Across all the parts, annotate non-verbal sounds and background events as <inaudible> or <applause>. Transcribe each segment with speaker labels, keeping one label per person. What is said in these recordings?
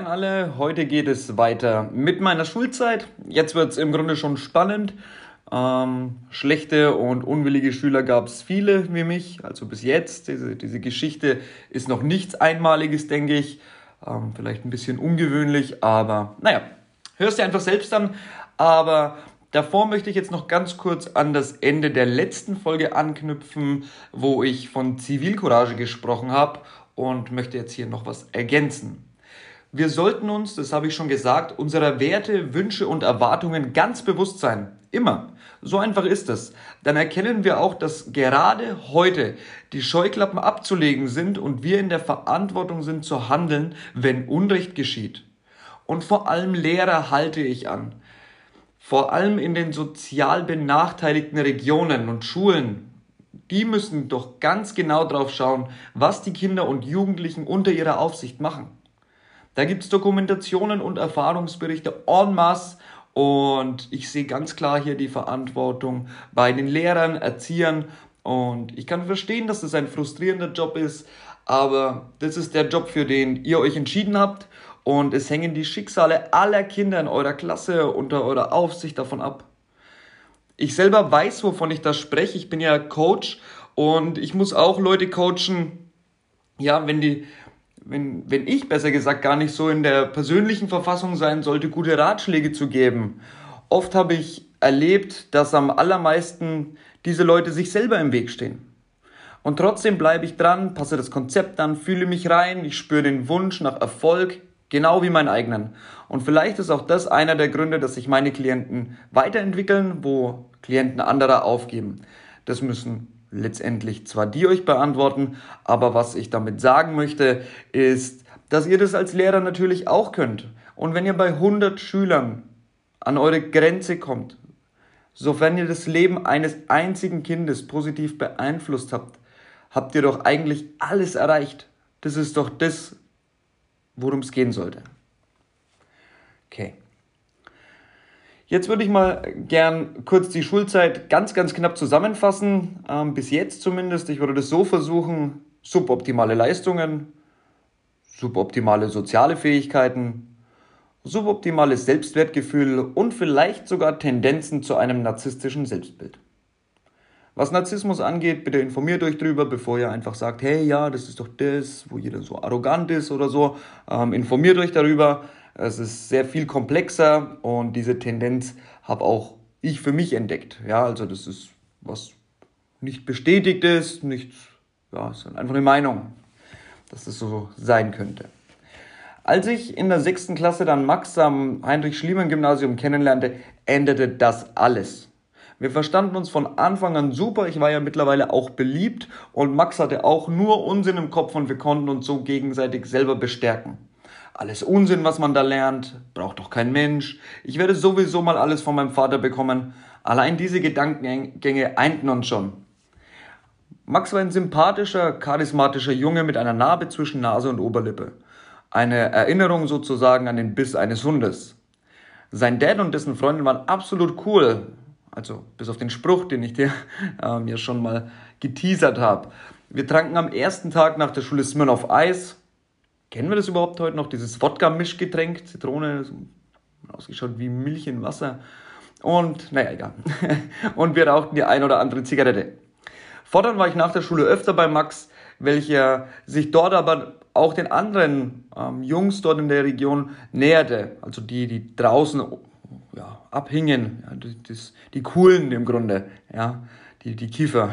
Speaker 1: gern alle. Heute geht es weiter mit meiner Schulzeit. Jetzt wird es im Grunde schon spannend. Ähm, schlechte und unwillige Schüler gab es viele wie mich, also bis jetzt. Diese, diese Geschichte ist noch nichts Einmaliges, denke ich. Ähm, vielleicht ein bisschen ungewöhnlich, aber naja, hörst dir einfach selbst an. Aber davor möchte ich jetzt noch ganz kurz an das Ende der letzten Folge anknüpfen, wo ich von Zivilcourage gesprochen habe und möchte jetzt hier noch was ergänzen. Wir sollten uns, das habe ich schon gesagt, unserer Werte, Wünsche und Erwartungen ganz bewusst sein. Immer. So einfach ist es. Dann erkennen wir auch, dass gerade heute die Scheuklappen abzulegen sind und wir in der Verantwortung sind zu handeln, wenn Unrecht geschieht. Und vor allem Lehrer halte ich an. Vor allem in den sozial benachteiligten Regionen und Schulen. Die müssen doch ganz genau drauf schauen, was die Kinder und Jugendlichen unter ihrer Aufsicht machen. Da gibt es Dokumentationen und Erfahrungsberichte en masse und ich sehe ganz klar hier die Verantwortung bei den Lehrern, Erziehern und ich kann verstehen, dass das ein frustrierender Job ist, aber das ist der Job, für den ihr euch entschieden habt und es hängen die Schicksale aller Kinder in eurer Klasse unter eurer Aufsicht davon ab. Ich selber weiß, wovon ich da spreche. Ich bin ja Coach und ich muss auch Leute coachen. Ja, wenn die wenn, wenn ich besser gesagt gar nicht so in der persönlichen Verfassung sein sollte, gute Ratschläge zu geben. Oft habe ich erlebt, dass am allermeisten diese Leute sich selber im Weg stehen. Und trotzdem bleibe ich dran, passe das Konzept an, fühle mich rein, ich spüre den Wunsch nach Erfolg, genau wie meinen eigenen. Und vielleicht ist auch das einer der Gründe, dass sich meine Klienten weiterentwickeln, wo Klienten anderer aufgeben. Das müssen letztendlich zwar die euch beantworten, aber was ich damit sagen möchte, ist, dass ihr das als Lehrer natürlich auch könnt. Und wenn ihr bei 100 Schülern an eure Grenze kommt, sofern ihr das Leben eines einzigen Kindes positiv beeinflusst habt, habt ihr doch eigentlich alles erreicht. Das ist doch das, worum es gehen sollte. Okay. Jetzt würde ich mal gern kurz die Schulzeit ganz, ganz knapp zusammenfassen. Ähm, bis jetzt zumindest. Ich würde das so versuchen. Suboptimale Leistungen, suboptimale soziale Fähigkeiten, suboptimales Selbstwertgefühl und vielleicht sogar Tendenzen zu einem narzisstischen Selbstbild. Was Narzissmus angeht, bitte informiert euch drüber, bevor ihr einfach sagt, hey ja, das ist doch das, wo jeder so arrogant ist oder so. Ähm, informiert euch darüber. Es ist sehr viel komplexer und diese Tendenz habe auch ich für mich entdeckt. Ja, also das ist was nicht bestätigt ist, nichts, ja, ist einfach eine Meinung, dass das so sein könnte. Als ich in der sechsten Klasse dann Max am Heinrich-Schliemann-Gymnasium kennenlernte, änderte das alles. Wir verstanden uns von Anfang an super. Ich war ja mittlerweile auch beliebt und Max hatte auch nur Unsinn im Kopf und wir konnten uns so gegenseitig selber bestärken. Alles Unsinn, was man da lernt, braucht doch kein Mensch. Ich werde sowieso mal alles von meinem Vater bekommen. Allein diese Gedankengänge einten uns schon. Max war ein sympathischer, charismatischer Junge mit einer Narbe zwischen Nase und Oberlippe. Eine Erinnerung sozusagen an den Biss eines Hundes. Sein Dad und dessen Freundin waren absolut cool. Also bis auf den Spruch, den ich dir <laughs> äh, mir schon mal geteasert habe. Wir tranken am ersten Tag nach der Schule Smirnoff Eis Kennen wir das überhaupt heute noch? Dieses Wodka-Mischgetränk, Zitrone, so ausgeschaut wie Milch in Wasser. Und, naja, egal. <laughs> und wir rauchten die ein oder andere Zigarette. Fortan war ich nach der Schule öfter bei Max, welcher sich dort aber auch den anderen ähm, Jungs dort in der Region näherte. Also die, die draußen ja, abhingen. Ja, das, die coolen im Grunde. Ja, die, die Kiefer.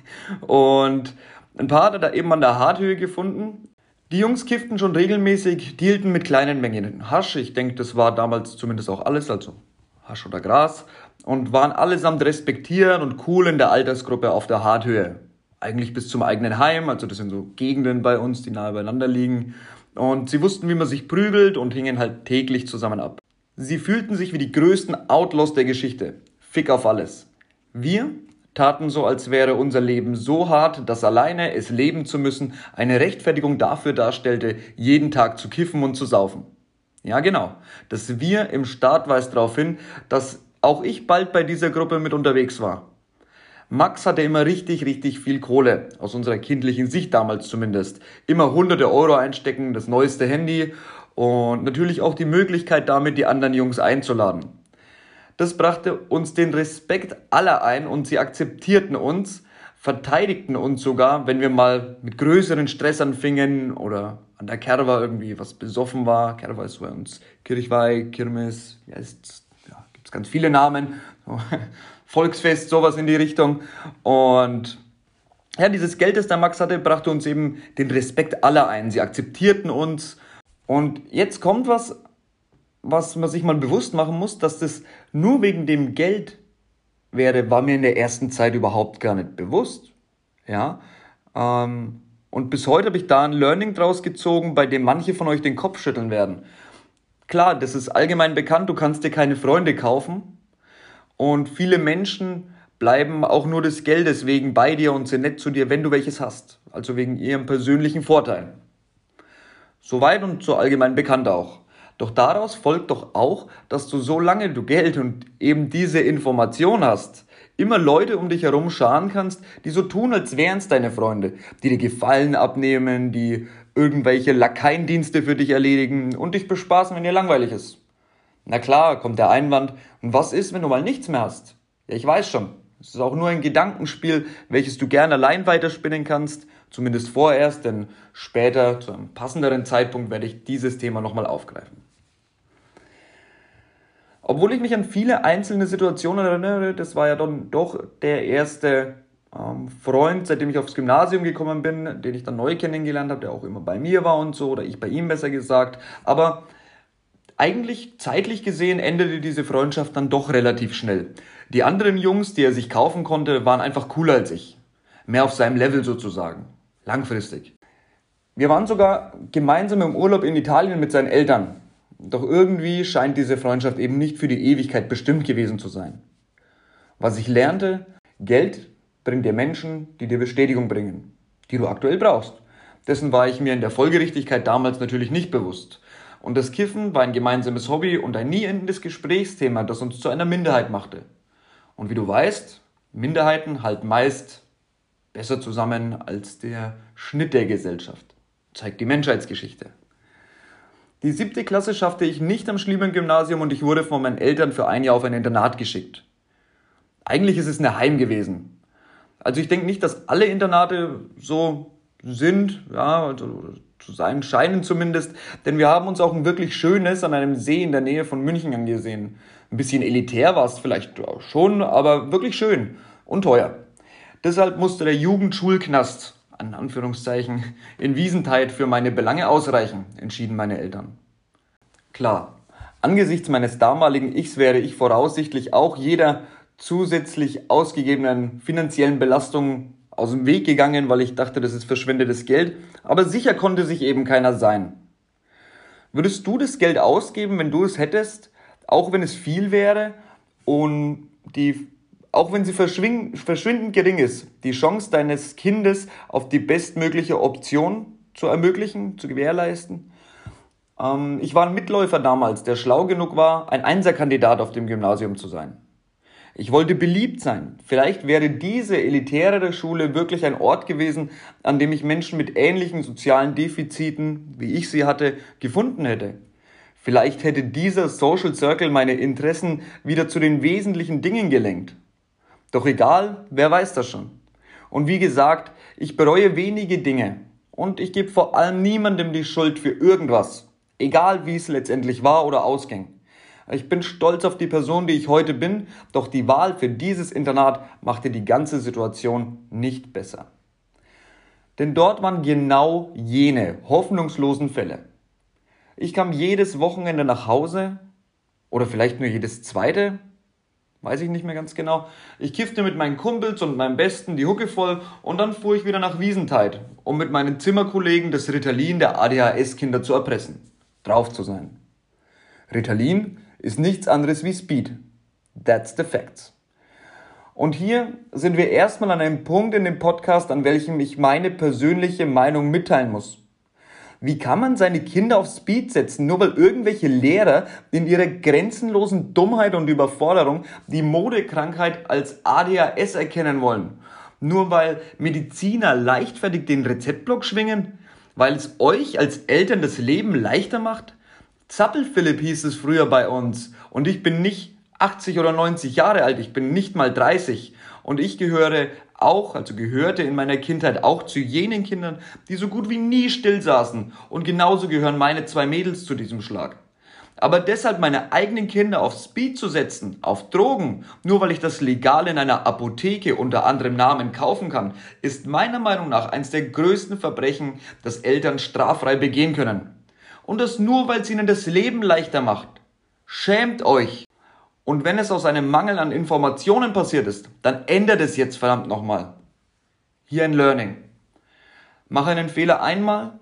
Speaker 1: <laughs> Und ein paar hat er da eben an der Harthöhe gefunden. Die Jungs kifften schon regelmäßig, dealten mit kleinen Mengen Hasch. Ich denke, das war damals zumindest auch alles, also Hasch oder Gras. Und waren allesamt respektiert und cool in der Altersgruppe auf der Harthöhe. Eigentlich bis zum eigenen Heim, also das sind so Gegenden bei uns, die nahe beieinander liegen. Und sie wussten, wie man sich prügelt und hingen halt täglich zusammen ab. Sie fühlten sich wie die größten Outlaws der Geschichte. Fick auf alles. Wir taten so, als wäre unser Leben so hart, dass alleine es leben zu müssen eine Rechtfertigung dafür darstellte, jeden Tag zu kiffen und zu saufen. Ja, genau. Das Wir im Staat weist darauf hin, dass auch ich bald bei dieser Gruppe mit unterwegs war. Max hatte immer richtig, richtig viel Kohle, aus unserer kindlichen Sicht damals zumindest. Immer hunderte Euro einstecken, das neueste Handy und natürlich auch die Möglichkeit damit, die anderen Jungs einzuladen. Das brachte uns den Respekt aller ein und sie akzeptierten uns, verteidigten uns sogar, wenn wir mal mit größeren Stress anfingen oder an der Kerwa irgendwie was besoffen war. Kerwa ist bei uns Kirchweih, Kirmes, ja, ja, gibt es ganz viele Namen, <laughs> Volksfest, sowas in die Richtung. Und ja, dieses Geld, das der Max hatte, brachte uns eben den Respekt aller ein. Sie akzeptierten uns. Und jetzt kommt was, was man sich mal bewusst machen muss, dass das nur wegen dem Geld wäre, war mir in der ersten Zeit überhaupt gar nicht bewusst. Ja. Ähm, und bis heute habe ich da ein Learning draus gezogen, bei dem manche von euch den Kopf schütteln werden. Klar, das ist allgemein bekannt, du kannst dir keine Freunde kaufen. Und viele Menschen bleiben auch nur des Geldes wegen bei dir und sind nett zu dir, wenn du welches hast. Also wegen ihrem persönlichen Vorteil. Soweit und so allgemein bekannt auch. Doch daraus folgt doch auch, dass du solange du Geld und eben diese Information hast, immer Leute um dich herum scharen kannst, die so tun, als wären es deine Freunde, die dir Gefallen abnehmen, die irgendwelche Lakaiendienste für dich erledigen und dich bespaßen, wenn dir langweilig ist. Na klar, kommt der Einwand, und was ist, wenn du mal nichts mehr hast? Ja, ich weiß schon. Es ist auch nur ein Gedankenspiel, welches du gerne allein weiterspinnen kannst, zumindest vorerst, denn später, zu einem passenderen Zeitpunkt, werde ich dieses Thema nochmal aufgreifen. Obwohl ich mich an viele einzelne Situationen erinnere, das war ja dann doch der erste ähm, Freund, seitdem ich aufs Gymnasium gekommen bin, den ich dann neu kennengelernt habe, der auch immer bei mir war und so, oder ich bei ihm besser gesagt. Aber eigentlich zeitlich gesehen endete diese Freundschaft dann doch relativ schnell. Die anderen Jungs, die er sich kaufen konnte, waren einfach cooler als ich. Mehr auf seinem Level sozusagen. Langfristig. Wir waren sogar gemeinsam im Urlaub in Italien mit seinen Eltern. Doch irgendwie scheint diese Freundschaft eben nicht für die Ewigkeit bestimmt gewesen zu sein. Was ich lernte, Geld bringt dir Menschen, die dir Bestätigung bringen, die du aktuell brauchst. Dessen war ich mir in der Folgerichtigkeit damals natürlich nicht bewusst. Und das Kiffen war ein gemeinsames Hobby und ein nie endendes Gesprächsthema, das uns zu einer Minderheit machte. Und wie du weißt, Minderheiten halten meist besser zusammen als der Schnitt der Gesellschaft. Zeigt die Menschheitsgeschichte. Die siebte Klasse schaffte ich nicht am Schliemann-Gymnasium und ich wurde von meinen Eltern für ein Jahr auf ein Internat geschickt. Eigentlich ist es ein Heim gewesen. Also ich denke nicht, dass alle Internate so sind, ja, also zu sein scheinen zumindest, denn wir haben uns auch ein wirklich schönes an einem See in der Nähe von München angesehen. Ein bisschen elitär war es vielleicht schon, aber wirklich schön und teuer. Deshalb musste der Jugendschulknast an Anführungszeichen, in Wiesentheit für meine Belange ausreichen, entschieden meine Eltern. Klar, angesichts meines damaligen Ichs wäre ich voraussichtlich auch jeder zusätzlich ausgegebenen finanziellen Belastung aus dem Weg gegangen, weil ich dachte, das ist verschwendetes Geld, aber sicher konnte sich eben keiner sein. Würdest du das Geld ausgeben, wenn du es hättest, auch wenn es viel wäre und die auch wenn sie verschwindend gering ist, die Chance deines Kindes auf die bestmögliche Option zu ermöglichen, zu gewährleisten. Ähm, ich war ein Mitläufer damals, der schlau genug war, ein Einserkandidat auf dem Gymnasium zu sein. Ich wollte beliebt sein. Vielleicht wäre diese elitärere Schule wirklich ein Ort gewesen, an dem ich Menschen mit ähnlichen sozialen Defiziten, wie ich sie hatte, gefunden hätte. Vielleicht hätte dieser Social Circle meine Interessen wieder zu den wesentlichen Dingen gelenkt. Doch egal, wer weiß das schon. Und wie gesagt, ich bereue wenige Dinge und ich gebe vor allem niemandem die Schuld für irgendwas, egal wie es letztendlich war oder ausging. Ich bin stolz auf die Person, die ich heute bin, doch die Wahl für dieses Internat machte die ganze Situation nicht besser. Denn dort waren genau jene hoffnungslosen Fälle. Ich kam jedes Wochenende nach Hause oder vielleicht nur jedes zweite Weiß ich nicht mehr ganz genau. Ich kiffte mit meinen Kumpels und meinem Besten die Hucke voll und dann fuhr ich wieder nach Wiesentheit, um mit meinen Zimmerkollegen das Ritalin der ADHS-Kinder zu erpressen. Drauf zu sein. Ritalin ist nichts anderes wie Speed. That's the facts. Und hier sind wir erstmal an einem Punkt in dem Podcast, an welchem ich meine persönliche Meinung mitteilen muss. Wie kann man seine Kinder auf Speed setzen, nur weil irgendwelche Lehrer in ihrer grenzenlosen Dummheit und Überforderung die Modekrankheit als ADHS erkennen wollen? Nur weil Mediziner leichtfertig den Rezeptblock schwingen? Weil es euch als Eltern das Leben leichter macht? Zappel-Philipp hieß es früher bei uns. Und ich bin nicht 80 oder 90 Jahre alt, ich bin nicht mal 30. Und ich gehöre auch, also gehörte in meiner Kindheit auch zu jenen Kindern, die so gut wie nie still saßen. Und genauso gehören meine zwei Mädels zu diesem Schlag. Aber deshalb meine eigenen Kinder auf Speed zu setzen, auf Drogen, nur weil ich das legal in einer Apotheke unter anderem Namen kaufen kann, ist meiner Meinung nach eines der größten Verbrechen, das Eltern straffrei begehen können. Und das nur, weil es ihnen das Leben leichter macht. Schämt euch! Und wenn es aus einem Mangel an Informationen passiert ist, dann ändert es jetzt verdammt nochmal. Hier ein Learning. Mache einen Fehler einmal,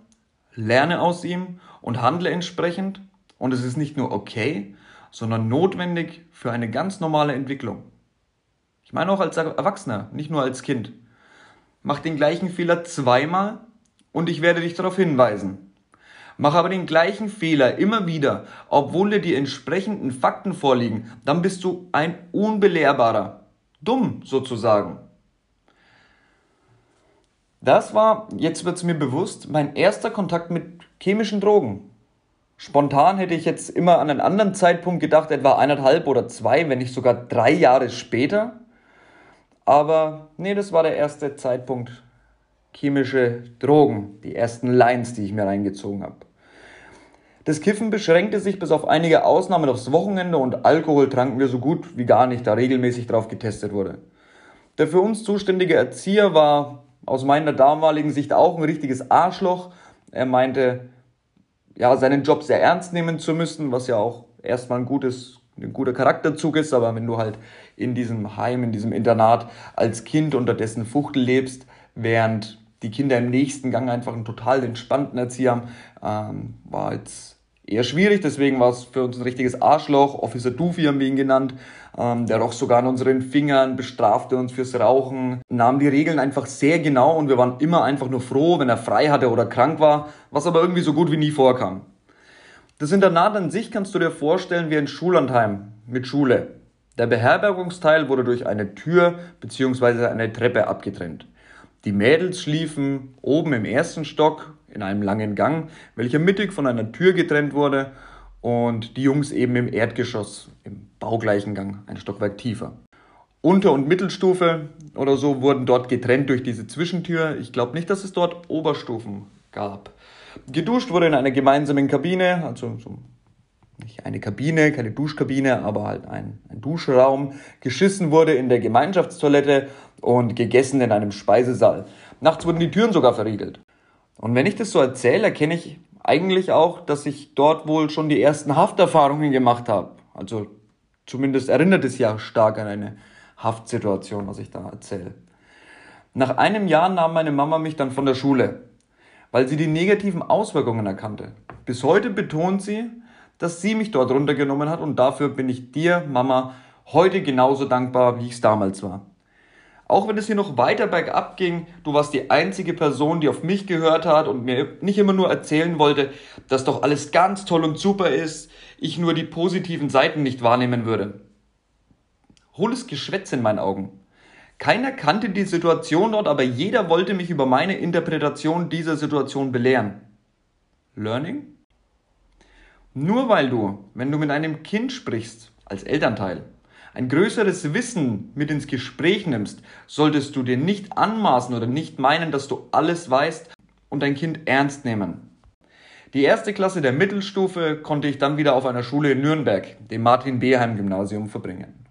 Speaker 1: lerne aus ihm und handle entsprechend. Und es ist nicht nur okay, sondern notwendig für eine ganz normale Entwicklung. Ich meine auch als Erwachsener, nicht nur als Kind. Mach den gleichen Fehler zweimal und ich werde dich darauf hinweisen. Mach aber den gleichen Fehler immer wieder, obwohl dir die entsprechenden Fakten vorliegen, dann bist du ein unbelehrbarer. Dumm sozusagen. Das war, jetzt wird es mir bewusst, mein erster Kontakt mit chemischen Drogen. Spontan hätte ich jetzt immer an einen anderen Zeitpunkt gedacht, etwa eineinhalb oder zwei, wenn nicht sogar drei Jahre später. Aber nee, das war der erste Zeitpunkt. Chemische Drogen, die ersten Lines, die ich mir reingezogen habe. Das Kiffen beschränkte sich bis auf einige Ausnahmen aufs Wochenende und Alkohol tranken wir so gut wie gar nicht, da regelmäßig drauf getestet wurde. Der für uns zuständige Erzieher war aus meiner damaligen Sicht auch ein richtiges Arschloch. Er meinte, ja, seinen Job sehr ernst nehmen zu müssen, was ja auch erstmal ein gutes, ein guter Charakterzug ist, aber wenn du halt in diesem Heim, in diesem Internat als Kind unter dessen Fuchtel lebst, während die Kinder im nächsten Gang einfach einen total entspannten Erzieher haben, ähm, war jetzt eher schwierig, deswegen war es für uns ein richtiges Arschloch. Officer Doofy haben wir ihn genannt. Ähm, der roch sogar an unseren Fingern, bestrafte uns fürs Rauchen, nahm die Regeln einfach sehr genau und wir waren immer einfach nur froh, wenn er frei hatte oder krank war, was aber irgendwie so gut wie nie vorkam. Das Internat an sich kannst du dir vorstellen wie ein Schullandheim mit Schule. Der Beherbergungsteil wurde durch eine Tür bzw. eine Treppe abgetrennt. Die Mädels schliefen oben im ersten Stock in einem langen Gang, welcher mittig von einer Tür getrennt wurde und die Jungs eben im Erdgeschoss, im baugleichen Gang, ein Stockwerk tiefer. Unter- und Mittelstufe oder so wurden dort getrennt durch diese Zwischentür. Ich glaube nicht, dass es dort Oberstufen gab. Geduscht wurde in einer gemeinsamen Kabine, also so nicht eine Kabine, keine Duschkabine, aber halt ein, ein Duschraum. Geschissen wurde in der Gemeinschaftstoilette und gegessen in einem Speisesaal. Nachts wurden die Türen sogar verriegelt. Und wenn ich das so erzähle, erkenne ich eigentlich auch, dass ich dort wohl schon die ersten Hafterfahrungen gemacht habe. Also zumindest erinnert es ja stark an eine Haftsituation, was ich da erzähle. Nach einem Jahr nahm meine Mama mich dann von der Schule, weil sie die negativen Auswirkungen erkannte. Bis heute betont sie, dass sie mich dort runtergenommen hat und dafür bin ich dir, Mama, heute genauso dankbar, wie ich es damals war. Auch wenn es hier noch weiter bergab ging, du warst die einzige Person, die auf mich gehört hat und mir nicht immer nur erzählen wollte, dass doch alles ganz toll und super ist, ich nur die positiven Seiten nicht wahrnehmen würde. Hohles Geschwätz in meinen Augen. Keiner kannte die Situation dort, aber jeder wollte mich über meine Interpretation dieser Situation belehren. Learning? Nur weil du, wenn du mit einem Kind sprichst, als Elternteil, ein größeres Wissen mit ins Gespräch nimmst, solltest du dir nicht anmaßen oder nicht meinen, dass du alles weißt und dein Kind ernst nehmen. Die erste Klasse der Mittelstufe konnte ich dann wieder auf einer Schule in Nürnberg, dem Martin Beheim Gymnasium, verbringen.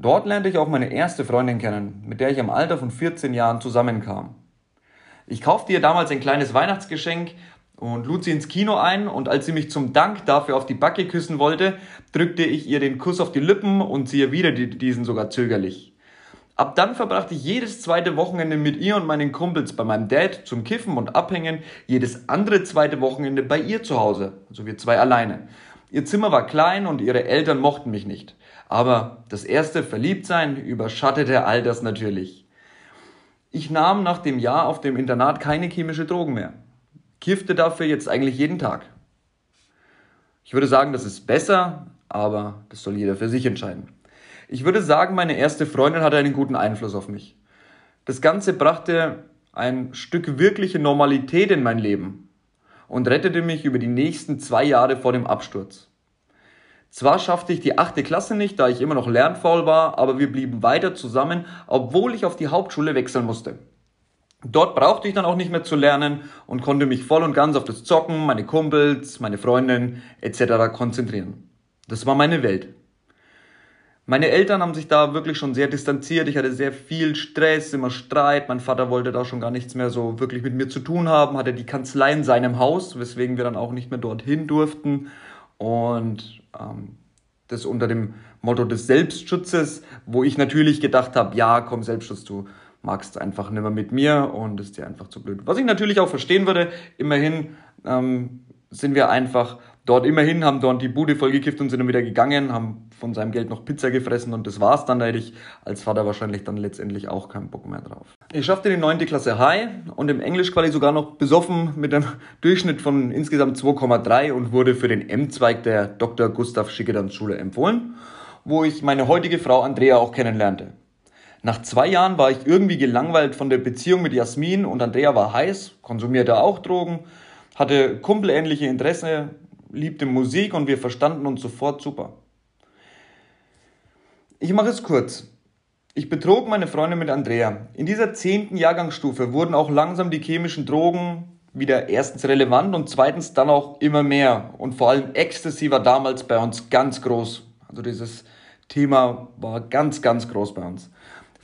Speaker 1: Dort lernte ich auch meine erste Freundin kennen, mit der ich im Alter von 14 Jahren zusammenkam. Ich kaufte ihr damals ein kleines Weihnachtsgeschenk und lud sie ins Kino ein und als sie mich zum Dank dafür auf die Backe küssen wollte, drückte ich ihr den Kuss auf die Lippen und sie erwiderte diesen sogar zögerlich. Ab dann verbrachte ich jedes zweite Wochenende mit ihr und meinen Kumpels bei meinem Dad zum Kiffen und Abhängen, jedes andere zweite Wochenende bei ihr zu Hause, also wir zwei alleine. Ihr Zimmer war klein und ihre Eltern mochten mich nicht. Aber das erste Verliebtsein überschattete all das natürlich. Ich nahm nach dem Jahr auf dem Internat keine chemische Drogen mehr kiffte dafür jetzt eigentlich jeden Tag. Ich würde sagen, das ist besser, aber das soll jeder für sich entscheiden. Ich würde sagen, meine erste Freundin hatte einen guten Einfluss auf mich. Das Ganze brachte ein Stück wirkliche Normalität in mein Leben. und rettete mich über die nächsten zwei Jahre vor dem Absturz. Zwar schaffte ich die achte Klasse nicht, da ich immer noch lernfaul war, aber wir blieben weiter zusammen, obwohl ich auf die Hauptschule wechseln musste. Dort brauchte ich dann auch nicht mehr zu lernen und konnte mich voll und ganz auf das Zocken, meine Kumpels, meine Freundin etc. konzentrieren. Das war meine Welt. Meine Eltern haben sich da wirklich schon sehr distanziert. Ich hatte sehr viel Stress, immer Streit. Mein Vater wollte da schon gar nichts mehr so wirklich mit mir zu tun haben, hatte die Kanzlei in seinem Haus, weswegen wir dann auch nicht mehr dorthin durften. Und ähm, das unter dem Motto des Selbstschutzes, wo ich natürlich gedacht habe, ja, komm, Selbstschutz, du magst einfach nicht mehr mit mir und ist dir einfach zu blöd. Was ich natürlich auch verstehen würde, immerhin ähm, sind wir einfach dort immerhin, haben dort die Bude vollgekifft und sind dann wieder gegangen, haben von seinem Geld noch Pizza gefressen und das war's dann. Da hätte ich als Vater wahrscheinlich dann letztendlich auch keinen Bock mehr drauf. Ich schaffte die 9. Klasse High und im Englisch quasi sogar noch besoffen mit einem <laughs> Durchschnitt von insgesamt 2,3 und wurde für den M-Zweig der Dr. Gustav Schickedanz Schule empfohlen, wo ich meine heutige Frau Andrea auch kennenlernte. Nach zwei Jahren war ich irgendwie gelangweilt von der Beziehung mit Jasmin und Andrea war heiß, konsumierte auch Drogen, hatte kumpelähnliche Interessen, liebte Musik und wir verstanden uns sofort super. Ich mache es kurz. Ich betrog meine Freundin mit Andrea. In dieser zehnten Jahrgangsstufe wurden auch langsam die chemischen Drogen wieder erstens relevant und zweitens dann auch immer mehr. Und vor allem Ecstasy war damals bei uns ganz groß. Also dieses Thema war ganz, ganz groß bei uns.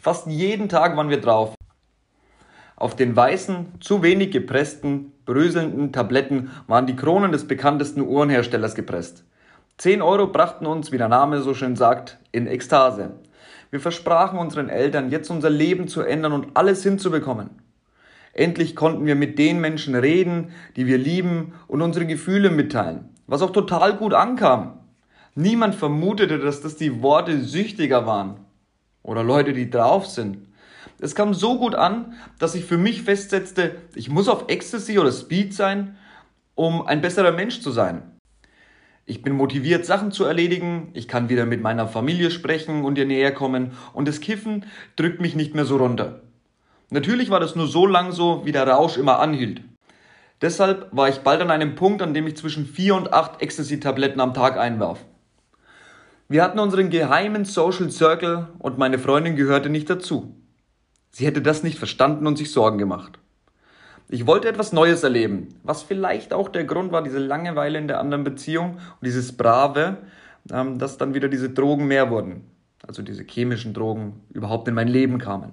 Speaker 1: Fast jeden Tag waren wir drauf. Auf den weißen, zu wenig gepressten, bröselnden Tabletten waren die Kronen des bekanntesten Uhrenherstellers gepresst. 10 Euro brachten uns, wie der Name so schön sagt, in Ekstase. Wir versprachen unseren Eltern, jetzt unser Leben zu ändern und alles hinzubekommen. Endlich konnten wir mit den Menschen reden, die wir lieben und unsere Gefühle mitteilen, was auch total gut ankam. Niemand vermutete, dass das die Worte Süchtiger waren oder Leute, die drauf sind. Es kam so gut an, dass ich für mich festsetzte, ich muss auf Ecstasy oder Speed sein, um ein besserer Mensch zu sein. Ich bin motiviert, Sachen zu erledigen, ich kann wieder mit meiner Familie sprechen und ihr näher kommen und das Kiffen drückt mich nicht mehr so runter. Natürlich war das nur so lang so, wie der Rausch immer anhielt. Deshalb war ich bald an einem Punkt, an dem ich zwischen vier und acht Ecstasy-Tabletten am Tag einwarf. Wir hatten unseren geheimen Social Circle und meine Freundin gehörte nicht dazu. Sie hätte das nicht verstanden und sich Sorgen gemacht. Ich wollte etwas Neues erleben, was vielleicht auch der Grund war, diese Langeweile in der anderen Beziehung und dieses Brave, ähm, dass dann wieder diese Drogen mehr wurden, also diese chemischen Drogen überhaupt in mein Leben kamen.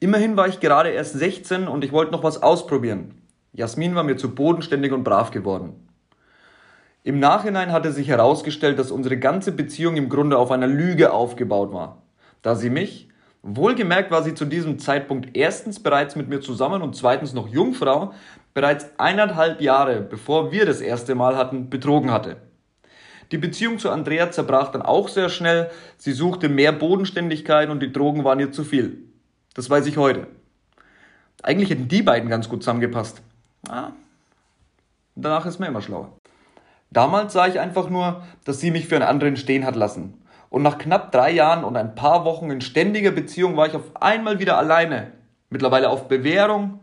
Speaker 1: Immerhin war ich gerade erst 16 und ich wollte noch was ausprobieren. Jasmin war mir zu bodenständig und brav geworden. Im Nachhinein hatte sich herausgestellt, dass unsere ganze Beziehung im Grunde auf einer Lüge aufgebaut war, da sie mich, Wohlgemerkt war sie zu diesem Zeitpunkt erstens bereits mit mir zusammen und zweitens noch Jungfrau, bereits eineinhalb Jahre bevor wir das erste Mal hatten, betrogen hatte. Die Beziehung zu Andrea zerbrach dann auch sehr schnell. Sie suchte mehr Bodenständigkeit und die Drogen waren ihr zu viel. Das weiß ich heute. Eigentlich hätten die beiden ganz gut zusammengepasst. Ah, danach ist man immer schlauer. Damals sah ich einfach nur, dass sie mich für einen anderen stehen hat lassen. Und nach knapp drei Jahren und ein paar Wochen in ständiger Beziehung war ich auf einmal wieder alleine. Mittlerweile auf Bewährung.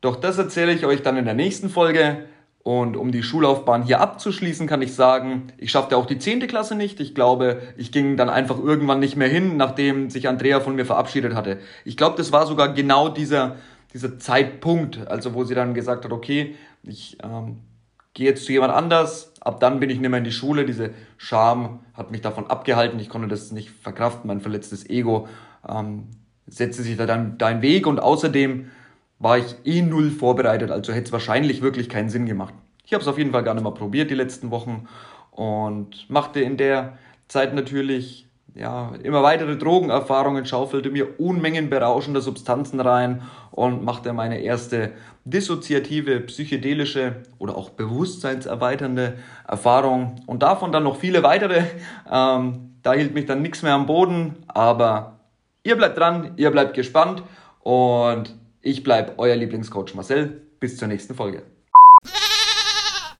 Speaker 1: Doch das erzähle ich euch dann in der nächsten Folge. Und um die Schullaufbahn hier abzuschließen, kann ich sagen, ich schaffte auch die 10. Klasse nicht. Ich glaube, ich ging dann einfach irgendwann nicht mehr hin, nachdem sich Andrea von mir verabschiedet hatte. Ich glaube, das war sogar genau dieser, dieser Zeitpunkt, also wo sie dann gesagt hat, okay, ich ähm, gehe jetzt zu jemand anders, ab dann bin ich nicht mehr in die Schule. Diese Scham hat mich davon abgehalten, ich konnte das nicht verkraften, mein verletztes Ego. Ähm, setzte sich da dann dein Weg. Und außerdem war ich eh null vorbereitet, also hätte es wahrscheinlich wirklich keinen Sinn gemacht. Ich habe es auf jeden Fall gar nicht mal probiert die letzten Wochen. Und machte in der Zeit natürlich ja, immer weitere Drogenerfahrungen, schaufelte mir Unmengen berauschender Substanzen rein und machte meine erste dissoziative, psychedelische oder auch bewusstseinserweiternde Erfahrung und davon dann noch viele weitere. Ähm, da hielt mich dann nichts mehr am Boden, aber ihr bleibt dran, ihr bleibt gespannt und ich bleibe euer Lieblingscoach Marcel. Bis zur nächsten Folge.